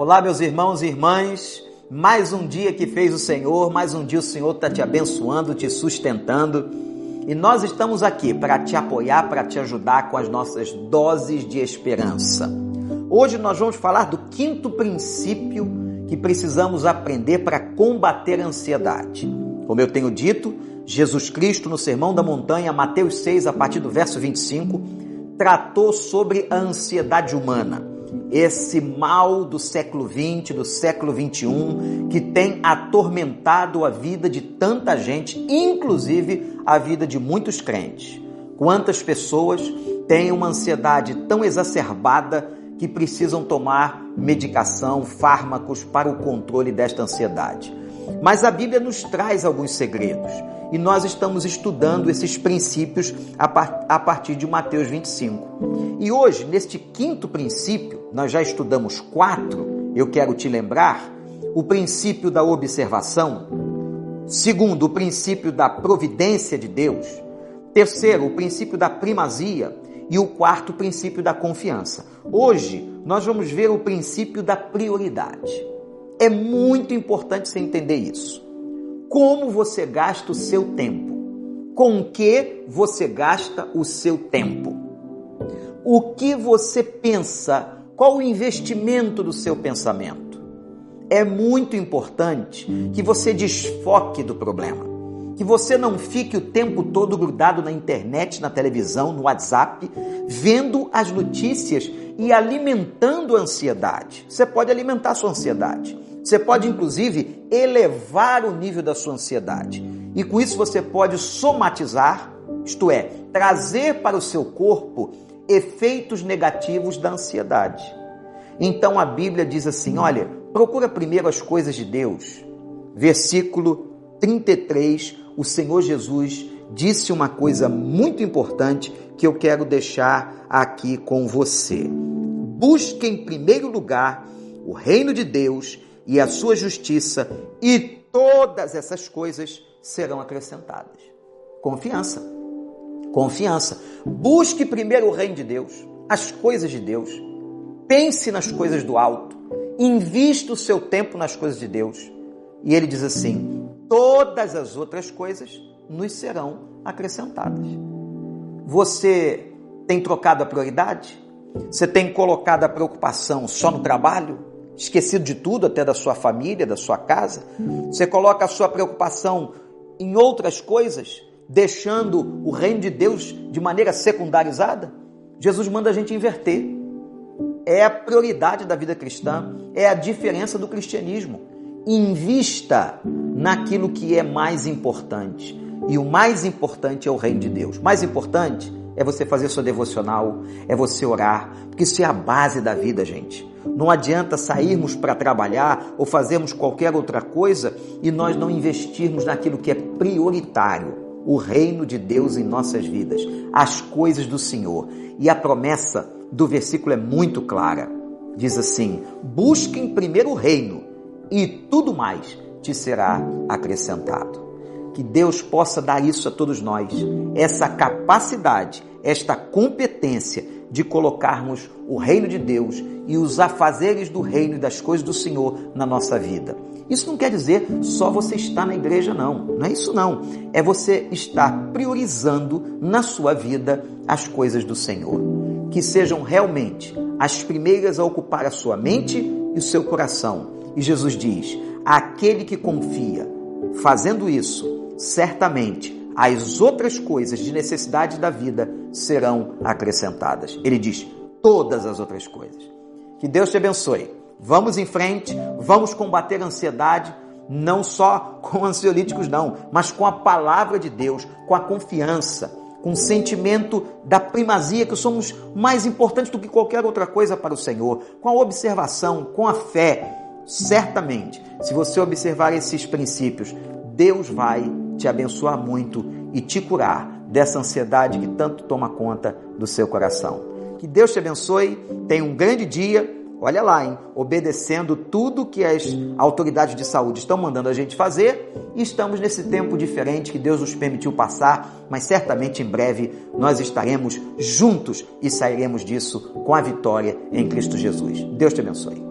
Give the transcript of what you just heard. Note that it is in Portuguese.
Olá, meus irmãos e irmãs. Mais um dia que fez o Senhor, mais um dia o Senhor está te abençoando, te sustentando. E nós estamos aqui para te apoiar, para te ajudar com as nossas doses de esperança. Hoje nós vamos falar do quinto princípio que precisamos aprender para combater a ansiedade. Como eu tenho dito, Jesus Cristo, no Sermão da Montanha, Mateus 6, a partir do verso 25, tratou sobre a ansiedade humana esse mal do século XX, do século XXI, que tem atormentado a vida de tanta gente, inclusive a vida de muitos crentes. Quantas pessoas têm uma ansiedade tão exacerbada que precisam tomar medicação, fármacos para o controle desta ansiedade. Mas a Bíblia nos traz alguns segredos e nós estamos estudando esses princípios a, partir de Mateus 25. E hoje, neste quinto princípio, nós já estudamos quatro, eu quero te lembrar: o princípio da observação, segundo, o princípio da providência de Deus, terceiro, o princípio da primazia e o quarto, o princípio da confiança. Hoje, nós vamos ver o princípio da prioridade. É muito importante você entender isso como você gasta o seu tempo. Com que você gasta o seu tempo? O que você pensa? Qual o investimento do seu pensamento? É muito importante que você desfoque do problema. Que você não fique o tempo todo grudado na internet, na televisão, no WhatsApp, vendo as notícias e alimentando a ansiedade. Você pode alimentar a sua ansiedade você pode, inclusive, elevar o nível da sua ansiedade. E com isso você pode somatizar, isto é, trazer para o seu corpo efeitos negativos da ansiedade. Então a Bíblia diz assim: olha, procura primeiro as coisas de Deus. Versículo 33, o Senhor Jesus disse uma coisa muito importante que eu quero deixar aqui com você. Busque em primeiro lugar o reino de Deus e a sua justiça, e todas essas coisas serão acrescentadas. Confiança. Confiança. Busque primeiro o reino de Deus, as coisas de Deus. Pense nas coisas do alto. Invista o seu tempo nas coisas de Deus. E ele diz assim: todas as outras coisas nos serão acrescentadas. Você tem trocado a prioridade? Você tem colocado a preocupação só no trabalho? Esquecido de tudo, até da sua família, da sua casa. Você coloca a sua preocupação em outras coisas, deixando o reino de Deus de maneira secundarizada. Jesus manda a gente inverter. É a prioridade da vida cristã, é a diferença do cristianismo. Invista naquilo que é mais importante. E o mais importante é o reino de Deus. Mais importante é você fazer sua devocional, é você orar, porque isso é a base da vida, gente. Não adianta sairmos para trabalhar ou fazermos qualquer outra coisa e nós não investirmos naquilo que é prioritário, o reino de Deus em nossas vidas, as coisas do Senhor. E a promessa do versículo é muito clara. Diz assim: busquem primeiro o reino e tudo mais te será acrescentado. Que Deus possa dar isso a todos nós, essa capacidade, esta competência de colocarmos o reino de Deus e os afazeres do reino e das coisas do Senhor na nossa vida. Isso não quer dizer só você estar na igreja, não. Não é isso, não. É você estar priorizando na sua vida as coisas do Senhor. Que sejam realmente as primeiras a ocupar a sua mente e o seu coração. E Jesus diz: aquele que confia, fazendo isso, certamente as outras coisas de necessidade da vida serão acrescentadas. Ele diz: todas as outras coisas. Que Deus te abençoe. Vamos em frente, vamos combater a ansiedade, não só com ansiolíticos, não, mas com a palavra de Deus, com a confiança, com o sentimento da primazia que somos mais importantes do que qualquer outra coisa para o Senhor, com a observação, com a fé. Certamente, se você observar esses princípios, Deus vai te abençoar muito e te curar dessa ansiedade que tanto toma conta do seu coração. Que Deus te abençoe, tenha um grande dia. Olha lá, hein? Obedecendo tudo que as autoridades de saúde estão mandando a gente fazer, estamos nesse tempo diferente que Deus nos permitiu passar, mas certamente em breve nós estaremos juntos e sairemos disso com a vitória em Cristo Jesus. Deus te abençoe.